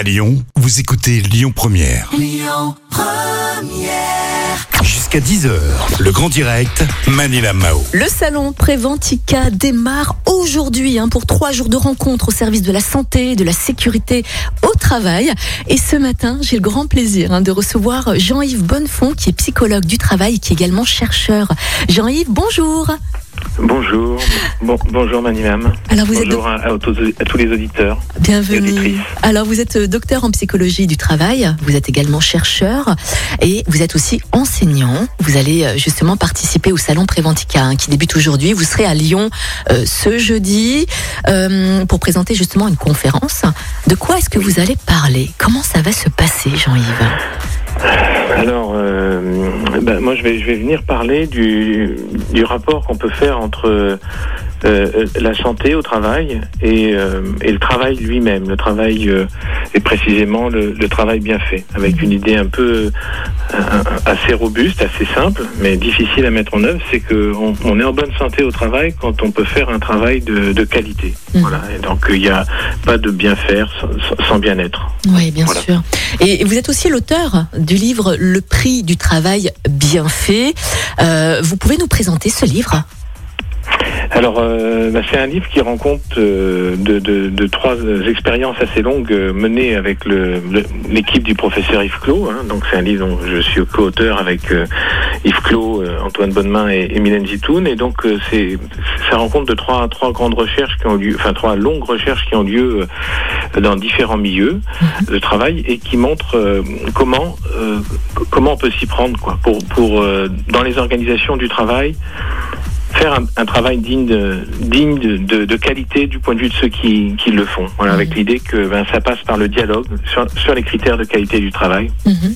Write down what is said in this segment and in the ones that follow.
À Lyon, vous écoutez Lyon Première. Jusqu'à 10h, le grand direct, Manila Mao. Le salon Préventica démarre aujourd'hui hein, pour trois jours de rencontres au service de la santé, de la sécurité au travail. Et ce matin, j'ai le grand plaisir hein, de recevoir Jean-Yves Bonnefond, qui est psychologue du travail, qui est également chercheur. Jean-Yves, bonjour. Bonjour, bon, bonjour Manimam. Alors vous bonjour à, à, à tous les auditeurs. Bienvenue. Alors vous êtes docteur en psychologie du travail, vous êtes également chercheur et vous êtes aussi enseignant. Vous allez euh, justement participer au salon Préventica hein, qui débute aujourd'hui. Vous serez à Lyon euh, ce jeudi euh, pour présenter justement une conférence. De quoi est-ce que vous allez parler? Comment ça va se passer, Jean-Yves? Alors, euh, ben, moi je vais, je vais venir parler du, du rapport qu'on peut faire entre euh, euh, la santé au travail et, euh, et le travail lui-même, le travail et précisément le, le travail bien fait, avec une idée un peu euh, assez robuste, assez simple, mais difficile à mettre en œuvre, c'est qu'on on est en bonne santé au travail quand on peut faire un travail de, de qualité. Mhm. Voilà. Et donc il n'y a pas de bien faire sans, sans bien-être. Oui, bien Voilà. sûr. Et vous êtes aussi l'auteur du livre Le prix du travail bien fait. Euh, vous pouvez nous présenter ce livre? Alors, euh, bah, c'est un livre qui rend compte euh, de, de- de trois expériences assez longues euh, menées avec l'équipe du professeur Yves Clos. hein. Donc, c'est un livre dont je suis co-auteur avec euh, Yves Clos, euh, Antoine Bonnemain et, et Zitoun. Et donc, euh, c'est ça rend compte de trois, trois grandes recherches qui ont lieu, enfin trois longues recherches qui ont lieu dans différents milieux de travail et qui montrent comment comment on peut s'y prendre quoi pour pour dans les organisations du travail faire un, un travail digne de, digne de, de- de qualité du point de vue de ceux qui, qui le font. Voilà, avec l'idée que ben, ça passe par le dialogue sur, sur les critères de qualité du travail Mhm.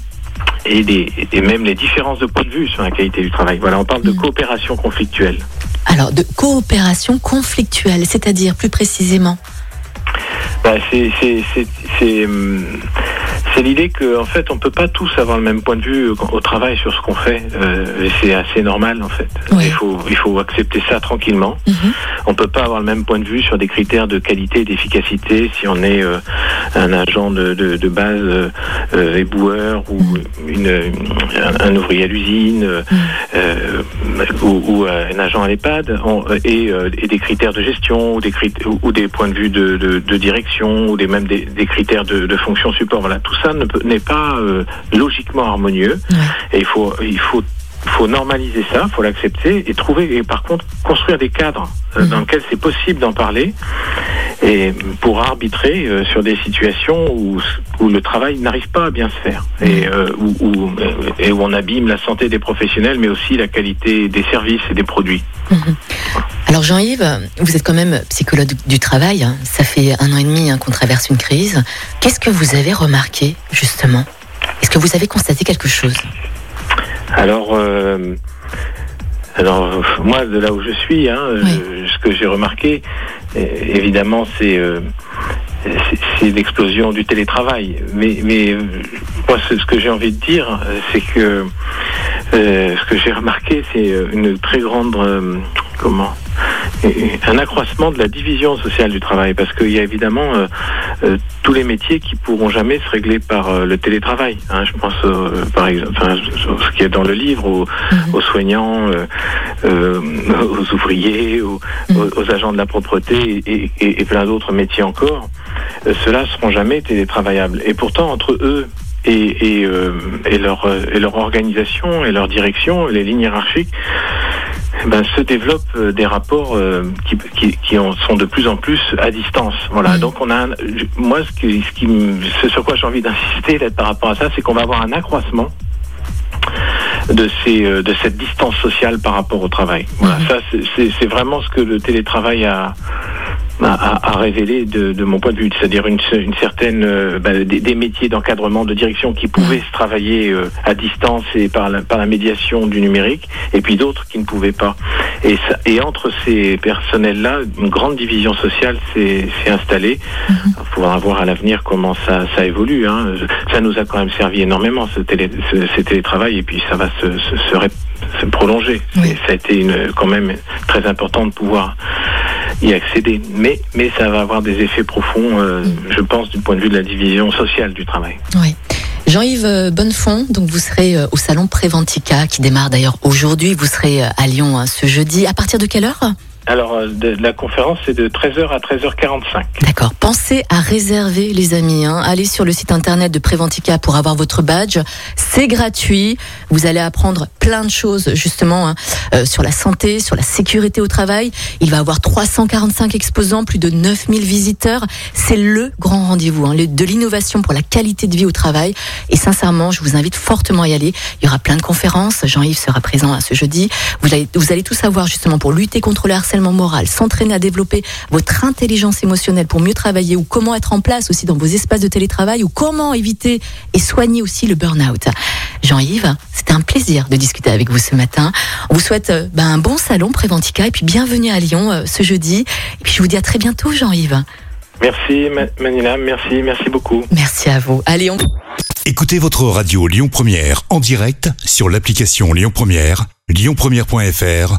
et, les, et même les différences de point de vue sur la qualité du travail. Voilà, on parle de Mhm. coopération conflictuelle. Alors, de coopération conflictuelle, c'est-à-dire plus précisément? Ben, c'est c'est- l'idée que en fait on peut pas tous avoir le même point de vue au au travail sur ce qu'on fait. Euh, et c'est assez normal en fait. Il faut il faut accepter ça tranquillement. Mhm. On peut pas avoir le même point de vue sur des critères de qualité et d'efficacité si on est euh, un agent de, de, de base euh, euh, éboueur ou une, un, un ouvrier à l'usine euh, euh, ou, ou, euh, un agent à l'EHPAD et, euh, et des critères de gestion ou des, ou points de vue de, de, de direction ou des même des, des critères de, de fonction support. Voilà, tout ça peut- n'est pas euh, logiquement harmonieux Ouais. et il faut il faut faut normaliser ça, faut l'accepter et trouver et par contre construire des cadres euh, Mhm. dans lesquels c'est possible d'en parler et pour arbitrer euh, sur des situations où, où le travail n'arrive pas à bien se faire et, euh, où, où, euh, et où on abîme la santé des professionnels mais aussi la qualité des services et des produits. Mhm. Alors Jean-Yves, vous êtes quand même psychologue du travail. hein. Ça fait un an et demi hein, qu'on traverse une crise. Qu'est-ce que vous avez remarqué justement? Est-ce que vous avez constaté quelque chose? Alors, euh, alors euh, moi, de là où je suis, hein, Oui. je- ce que j'ai remarqué, euh, évidemment, c'est euh, c'est- l'explosion du télétravail. Mais, mais euh, moi, ce que j'ai envie de dire, euh, c'est que euh, ce que j'ai remarqué, c'est euh, une très grande euh, comment un accroissement de la division sociale du travail parce qu'il y a évidemment euh, euh, tous les métiers qui pourront jamais se régler par euh, le télétravail. hein. je pense par exemple enfin, ce qui est dans le livre aux, Mhm. aux soignants, aux ouvriers, aux, Mhm. aux- agents de la propreté et, et- et plein d'autres métiers encore. Ceux-là seront jamais télétravaillables. Et pourtant entre eux et, et, euh, et leur, et leur organisation et leur direction, les lignes hiérarchiques, ben, se développent euh, des rapports euh, qui, qui, qui en sont de plus en plus à distance. Voilà. Donc on a, un- moi, ce, qui, ce, qui, ce sur quoi j'ai envie d'insister là, par rapport à ça, c'est qu'on va avoir un accroissement de ces euh, de cette distance sociale par rapport au travail. Voilà. Mhm. Ça, c'est- c'est c'est vraiment ce que le télétravail a à, à- à révéler de, de mon point de vue, c'est-à-dire une, une certaine euh, bah, des, des métiers d'encadrement, de direction qui pouvaient se travailler euh, à distance et par la, par la médiation du numérique, et puis d'autres qui ne pouvaient pas. Et, ça, et entre ces personnels-là, une grande division sociale s'est installée. Il faudra voir à l'avenir comment ça, ça évolue. Hein. Ça nous a quand même servi énormément ce, télé, ce, ce télétravail, et puis ça va se, se, se, prolonger. Oui. Ça a été une, quand même très important de pouvoir y accéder. Mais, mais ça va avoir des effets profonds, euh, je pense, du point de vue de la division sociale du travail. Oui. Jean-Yves euh, Bonnefond, donc vous serez euh, au salon Préventica qui démarre d'ailleurs aujourd'hui. Vous serez à Lyon ce jeudi. À partir de quelle heure? Alors, euh, la conférence, c'est de 13h à 13h45. D'accord. Pensez à réserver, les amis. Hein. Allez sur le site internet de Préventica pour avoir votre badge. C'est gratuit. Vous allez apprendre plein de choses, justement, hein, euh, sur la santé, sur la sécurité au travail. Il va y avoir 345 exposants, plus de 9000 visiteurs. C'est le grand rendez-vous hein, de l'innovation pour la qualité de vie au travail. Et sincèrement, je vous invite fortement à y aller. Il y aura plein de conférences. Jean-Yves sera présent ce jeudi. Vous allez, vous allez tout savoir, justement, pour lutter contre le harcèlement moral, s'entraîner à développer votre intelligence émotionnelle pour mieux travailler ou comment être en place aussi dans vos espaces de télétravail ou comment éviter et soigner aussi le burn-out. Jean-Yves, c'était un plaisir de discuter avec vous ce matin. On vous souhaite euh, ben, un bon salon Préventica et puis bienvenue à Lyon euh, ce jeudi. Et puis je vous dis à très bientôt Jean-Yves. Merci Ma- Manila, merci, merci beaucoup. Merci à vous. Allez, on... Écoutez votre radio Lyon Première en direct sur l'application Lyon Première, lyonpremière.fr